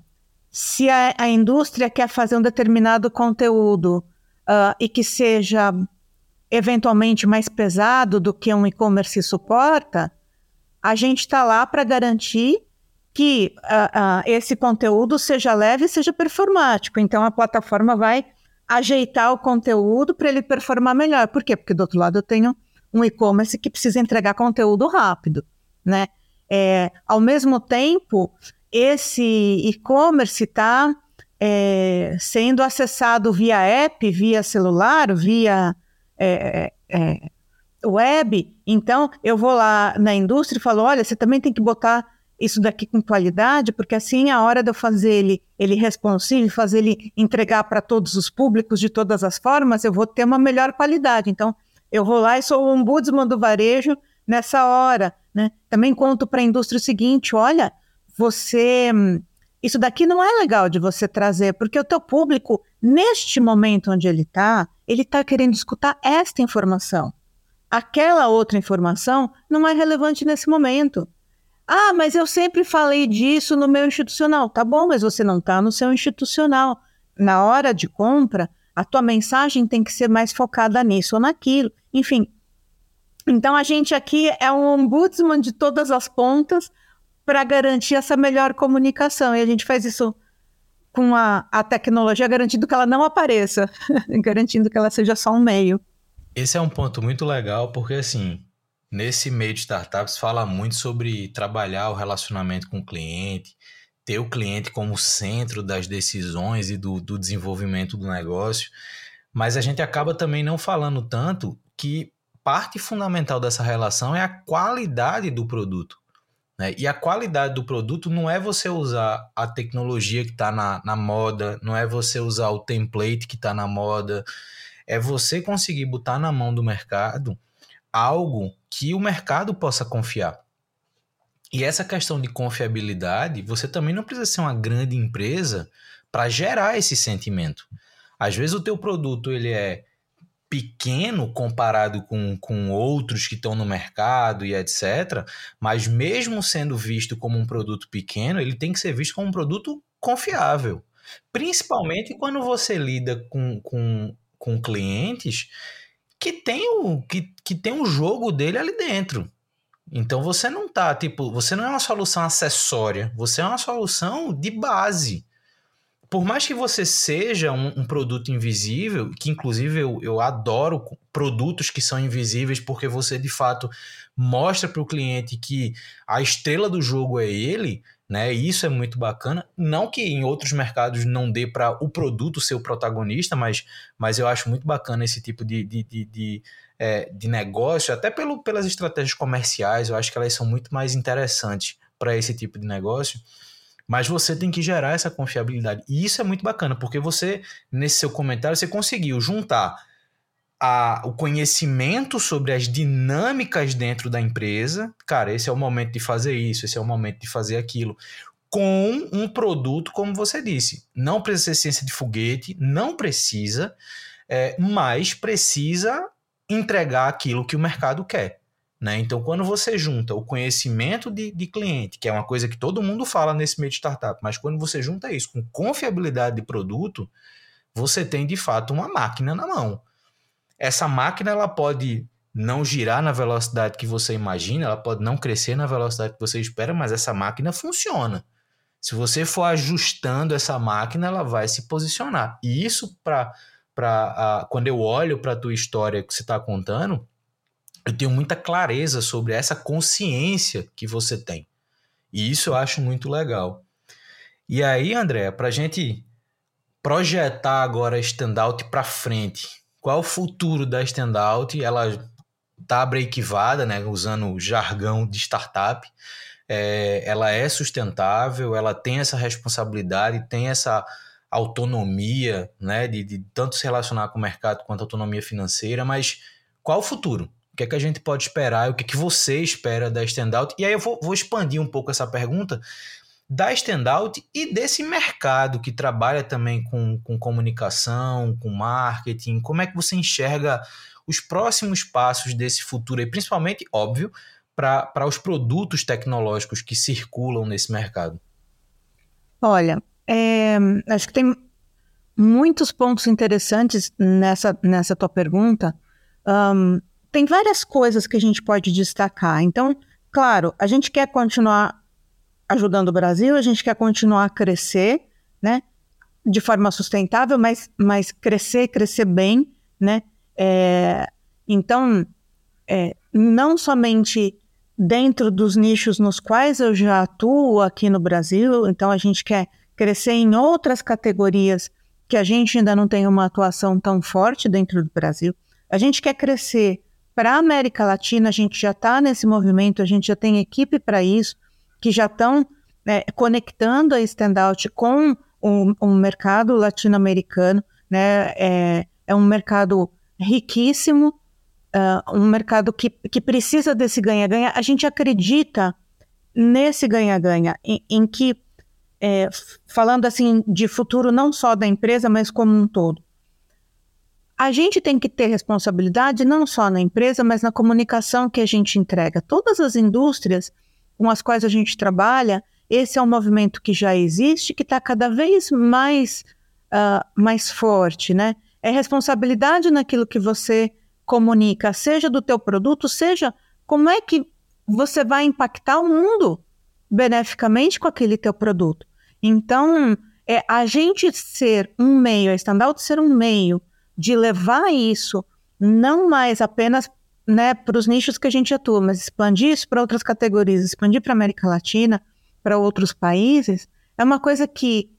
se a, a, indústria quer fazer um determinado conteúdo uh, e que seja eventualmente mais pesado do que um e-commerce suporta, a gente está lá para garantir que uh, uh, esse conteúdo seja leve e seja performático. Então, a plataforma vai ajeitar o conteúdo para ele performar melhor. Por quê? Porque do outro lado eu tenho um e-commerce que precisa entregar conteúdo rápido, né? É, ao mesmo tempo, esse e-commerce está é, sendo acessado via app, via celular, via é, é, é, web. Então, eu vou lá na indústria e falo: olha, você também tem que botar isso daqui com qualidade, porque assim a hora de eu fazer ele, ele responsivo, fazer ele entregar para todos os públicos de todas as formas, eu vou ter uma melhor qualidade. Então, eu vou lá e sou o ombudsman do varejo nessa hora, né? Também conto para a indústria o seguinte, olha, você isso daqui não é legal de você trazer, porque o teu público, neste momento onde ele está, ele está querendo escutar esta informação. Aquela outra informação não é relevante nesse momento. Ah, mas eu sempre falei disso no meu institucional. Tá bom, mas você não está no seu institucional. Na hora de compra, a tua mensagem tem que ser mais focada nisso ou naquilo. Enfim. Então a gente aqui é um ombudsman de todas as pontas para garantir essa melhor comunicação. E a gente faz isso com a, a tecnologia, garantindo que ela não apareça, garantindo que ela seja só um meio. Esse é um ponto muito legal, porque assim, nesse meio de startups fala muito sobre trabalhar o relacionamento com o cliente, ter o cliente como centro das decisões e do, do desenvolvimento do negócio, mas a gente acaba também não falando tanto que parte fundamental dessa relação é a qualidade do produto. Né? E a qualidade do produto não é você usar a tecnologia que está na, na moda, não é você usar o template que está na moda, é você conseguir botar na mão do mercado algo que o mercado possa confiar. E essa questão de confiabilidade, você também não precisa ser uma grande empresa para gerar esse sentimento. Às vezes o teu produto ele é pequeno comparado com, com outros que estão no mercado e etc. Mas mesmo sendo visto como um produto pequeno, ele tem que ser visto como um produto confiável. Principalmente quando você lida com, com, com clientes que tem o que, que tem o jogo dele ali dentro. Então você não tá, tipo, você não é uma solução acessória, você é uma solução de base por mais que você seja um, um produto invisível, que inclusive eu, eu adoro produtos que são invisíveis, porque você de fato mostra para o cliente que a estrela do jogo é ele, né? isso é muito bacana. Não que em outros mercados não dê para o produto ser o protagonista, mas, mas eu acho muito bacana esse tipo de, de, de, de, é, de negócio, até pelo, pelas estratégias comerciais, eu acho que elas são muito mais interessantes para esse tipo de negócio. Mas você tem que gerar essa confiabilidade. E isso é muito bacana, porque você, nesse seu comentário, você conseguiu juntar a, o conhecimento sobre as dinâmicas dentro da empresa. Cara, esse é o momento de fazer isso, esse é o momento de fazer aquilo. Com um produto, como você disse. Não precisa ser ciência de foguete, não precisa, é, mas precisa entregar aquilo que o mercado quer. Né? Então, quando você junta o conhecimento de, de cliente, que é uma coisa que todo mundo fala nesse meio de startup, mas quando você junta isso com confiabilidade de produto, você tem de fato uma máquina na mão. Essa máquina ela pode não girar na velocidade que você imagina, ela pode não crescer na velocidade que você espera, mas essa máquina funciona. Se você for ajustando essa máquina, ela vai se posicionar. E isso, para quando eu olho para a tua história que você está contando, eu tenho muita clareza sobre essa consciência que você tem. E isso eu acho muito legal. E aí, André, para a gente projetar agora a standout para frente, qual é o futuro da standout? Ela está breakivada, né, usando o jargão de startup. É, ela é sustentável, ela tem essa responsabilidade, tem essa autonomia, né, de, de tanto se relacionar com o mercado quanto autonomia financeira, mas qual o futuro? Que é que a gente pode esperar, o que, que você espera da Standout. E aí eu vou, vou expandir um pouco essa pergunta da Standout e desse mercado que trabalha também com, com comunicação, com marketing. Como é que você enxerga os próximos passos desse futuro, e principalmente, óbvio, para os produtos tecnológicos que circulam nesse mercado? Olha, é, acho que tem muitos pontos interessantes nessa, nessa tua pergunta. Um, tem várias coisas que a gente pode destacar. Então, claro, a gente quer continuar ajudando o Brasil, a gente quer continuar a crescer, né? De forma sustentável, mas, mas crescer, crescer bem, né? É, então, é, não somente dentro dos nichos nos quais eu já atuo aqui no Brasil, então a gente quer crescer em outras categorias que a gente ainda não tem uma atuação tão forte dentro do Brasil. A gente quer crescer para a América Latina, a gente já está nesse movimento, a gente já tem equipe para isso, que já estão né, conectando a Standout com um mercado latino-americano. Né? É, é, um mercado riquíssimo, uh, um mercado que, que precisa desse ganha-ganha. A gente acredita nesse ganha-ganha, em, em, que, é, falando assim de futuro não só da empresa, mas como um todo a gente tem que ter responsabilidade não só na empresa, mas na comunicação que a gente entrega. Todas as indústrias com as quais a gente trabalha, esse é um movimento que já existe, que está cada vez mais, uh, mais forte, né? É responsabilidade naquilo que você comunica, seja do teu produto, seja como é que você vai impactar o mundo beneficamente com aquele teu produto. Então, é a gente ser um meio, a Standout ser um meio de levar isso não mais apenas né, para os nichos que a gente atua, mas expandir isso para outras categorias, expandir para a América Latina, para outros países, é uma coisa que,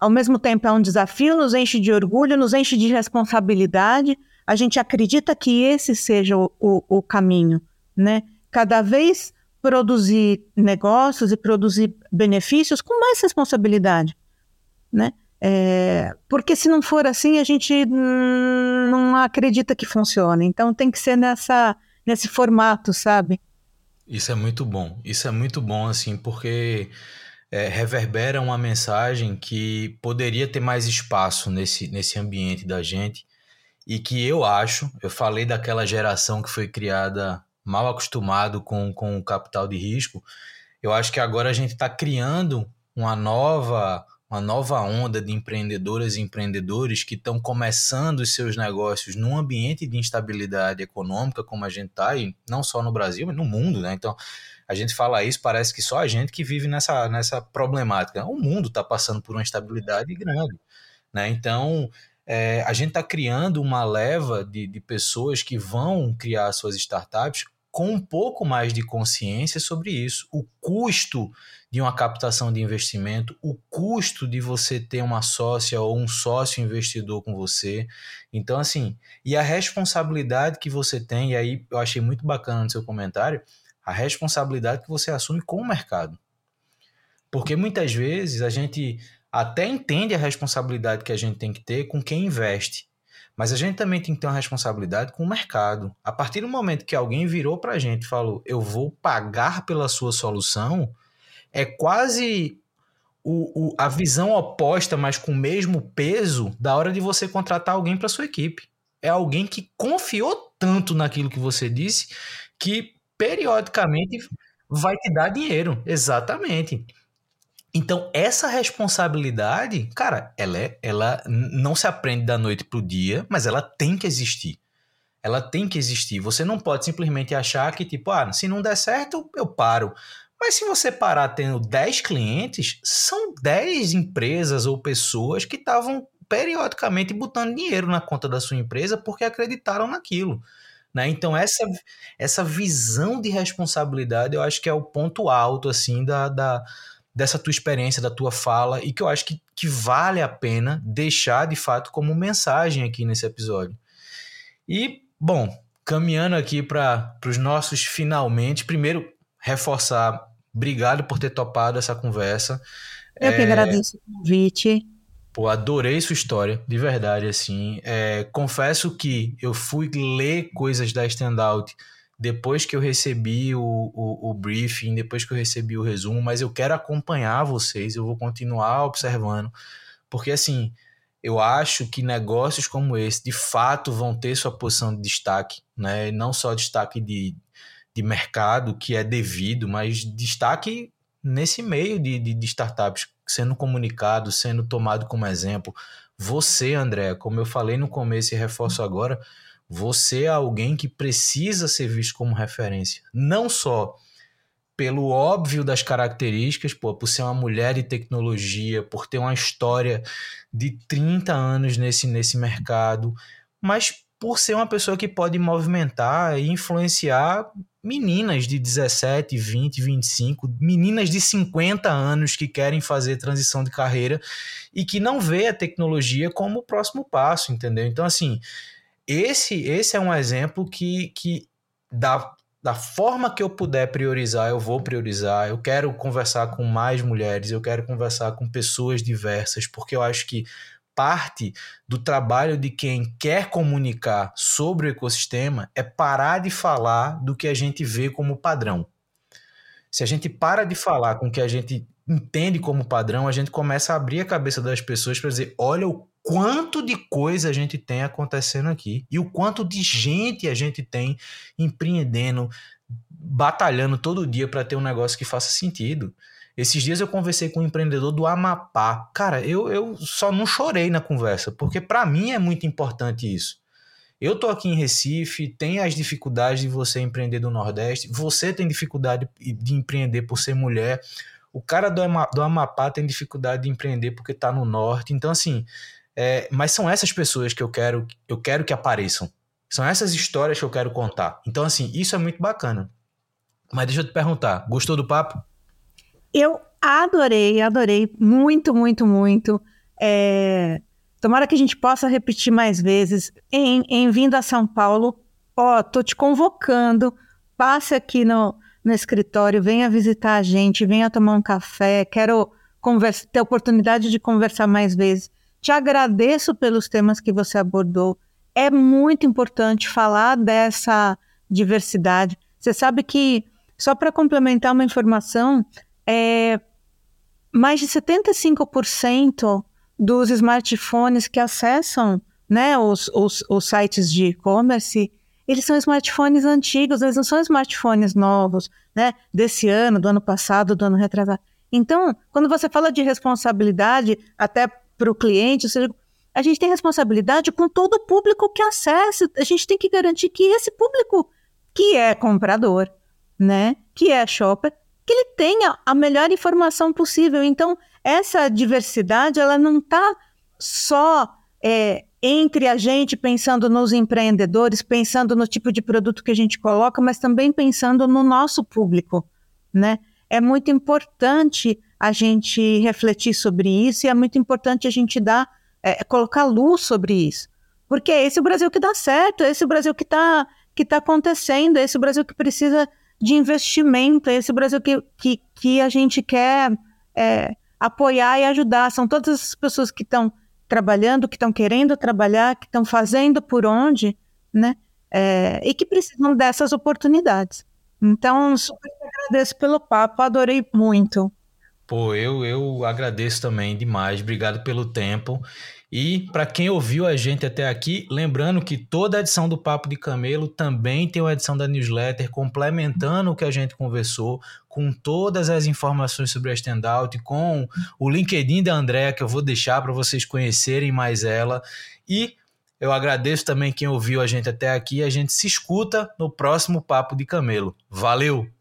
ao mesmo tempo, é um desafio, nos enche de orgulho, nos enche de responsabilidade. A gente acredita que esse seja o, o, o caminho, né? Cada vez produzir negócios e produzir benefícios com mais responsabilidade, né? É, porque se não for assim, a gente não acredita que funcione. Então tem que ser nessa, nesse formato, sabe? Isso é muito bom. Isso é muito bom, assim, porque é, reverbera uma mensagem que poderia ter mais espaço nesse, nesse ambiente da gente e que eu acho, eu falei daquela geração que foi criada mal acostumado com, com o capital de risco, eu acho que agora a gente está criando uma nova uma nova onda de empreendedoras e empreendedores que estão começando os seus negócios num ambiente de instabilidade econômica, como a gente está, e não só no Brasil, mas no mundo, né? Então, a gente fala isso, parece que só a gente que vive nessa, nessa problemática. O mundo está passando por uma instabilidade grande, né? Então, é, a gente está criando uma leva de, de pessoas que vão criar suas startups com um pouco mais de consciência sobre isso. O custo de uma captação de investimento, o custo de você ter uma sócia ou um sócio investidor com você. Então, assim, e a responsabilidade que você tem, e aí eu achei muito bacana no seu comentário, a responsabilidade que você assume com o mercado. Porque muitas vezes a gente até entende a responsabilidade que a gente tem que ter com quem investe. Mas a gente também tem que ter uma responsabilidade com o mercado. A partir do momento que alguém virou para a gente e falou, eu vou pagar pela sua solução, é quase o, o, a visão oposta, mas com o mesmo peso, da hora de você contratar alguém para sua equipe. É alguém que confiou tanto naquilo que você disse que periodicamente vai te dar dinheiro. Exatamente. Então, essa responsabilidade, cara, ela, é, ela não se aprende da noite pro dia, mas ela tem que existir. Ela tem que existir. Você não pode simplesmente achar que, tipo, ah, se não der certo, eu paro. Mas se você parar tendo 10 clientes, são 10 empresas ou pessoas que estavam periodicamente botando dinheiro na conta da sua empresa porque acreditaram naquilo. Né? Então, essa, essa visão de responsabilidade eu acho que é o ponto alto assim da, da dessa tua experiência, da tua fala, e que eu acho que, que vale a pena deixar de fato como mensagem aqui nesse episódio. E, bom, caminhando aqui para os nossos finalmente, primeiro, reforçar, obrigado por ter topado essa conversa. Eu que é, agradeço o convite. Pô, adorei sua história, de verdade, assim. É, confesso que eu fui ler coisas da Standout depois que eu recebi o, o, o, briefing, depois que eu recebi o resumo, mas eu quero acompanhar vocês, eu vou continuar observando, porque assim, eu acho que negócios como esse, de fato, vão ter sua posição de destaque, né? não só destaque de, de mercado, que é devido, mas destaque nesse meio de, de, de startups, sendo comunicado, sendo tomado como exemplo. Você, André, como eu falei no começo e reforço agora, você é alguém que precisa ser visto como referência. Não só pelo óbvio das características, pô, por ser uma mulher de tecnologia, por ter uma história de 30 anos nesse, nesse mercado, mas por ser uma pessoa que pode movimentar e influenciar meninas de 17, 20, 25, meninas de 50 anos que querem fazer transição de carreira e que não vê a tecnologia como o próximo passo, entendeu? Então, assim, esse, esse é um exemplo que, que da, da forma que eu puder priorizar, eu vou priorizar. Eu quero conversar com mais mulheres, eu quero conversar com pessoas diversas, porque eu acho que parte do trabalho de quem quer comunicar sobre o ecossistema é parar de falar do que a gente vê como padrão. Se a gente para de falar com o que a gente entende como padrão, a gente começa a abrir a cabeça das pessoas para dizer: olha o quanto de coisa a gente tem acontecendo aqui e o quanto de gente a gente tem empreendendo, batalhando todo dia para ter um negócio que faça sentido. Esses dias eu conversei com um empreendedor do Amapá. Cara, eu, eu só não chorei na conversa, porque para mim é muito importante isso. Eu tô aqui em Recife, tem as dificuldades de você empreender do Nordeste, você tem dificuldade de empreender por ser mulher, o cara do, Amapá tem dificuldade de empreender porque tá no Norte. Então, assim, é, mas são essas pessoas que eu quero, eu quero que apareçam. São essas histórias que eu quero contar. Então, assim, isso é muito bacana. Mas deixa eu te perguntar, gostou do papo? Eu adorei, adorei. Muito, muito, muito. É... Tomara que a gente possa repetir mais vezes. Em, em vindo a São Paulo, ó, tô te convocando. Passe aqui no, no escritório, venha visitar a gente, venha tomar um café. Quero conversa, ter oportunidade de conversar mais vezes. Te agradeço pelos temas que você abordou. É muito importante falar dessa diversidade. Você sabe que, só para complementar uma informação, é, mais de 75% dos smartphones que acessam né, os, os, os sites de e-commerce, eles são smartphones antigos, eles não são smartphones novos, né, desse ano, do ano passado, do ano retrasado. Então, quando você fala de responsabilidade, até para o cliente, seja, a gente tem responsabilidade com todo o público que acessa. A gente tem que garantir que esse público que é comprador, né, que é shopper, que ele tenha a melhor informação possível. Então, essa diversidade, ela não está só é, entre a gente pensando nos empreendedores, pensando no tipo de produto que a gente coloca, mas também pensando no nosso público, né? É muito importante a gente refletir sobre isso e é muito importante a gente dar, é, colocar luz sobre isso. Porque é esse o Brasil que dá certo, é esse o Brasil que está que tá acontecendo, é esse o Brasil que precisa de investimento, é esse o Brasil que, que, que a gente quer é, apoiar e ajudar. São todas as pessoas que estão trabalhando, que estão querendo trabalhar, que estão fazendo por onde, né? É, e que precisam dessas oportunidades. Então, super agradeço pelo papo, adorei muito. Pô, eu, eu agradeço também demais, obrigado pelo tempo. E para quem ouviu a gente até aqui, lembrando que toda edição do Papo de Camelo também tem uma edição da newsletter complementando o que a gente conversou, com todas as informações sobre a Standout, com o LinkedIn da Andréa, que eu vou deixar para vocês conhecerem mais ela. E eu agradeço também quem ouviu a gente até aqui. A gente se escuta no próximo Papo de Camelo. Valeu!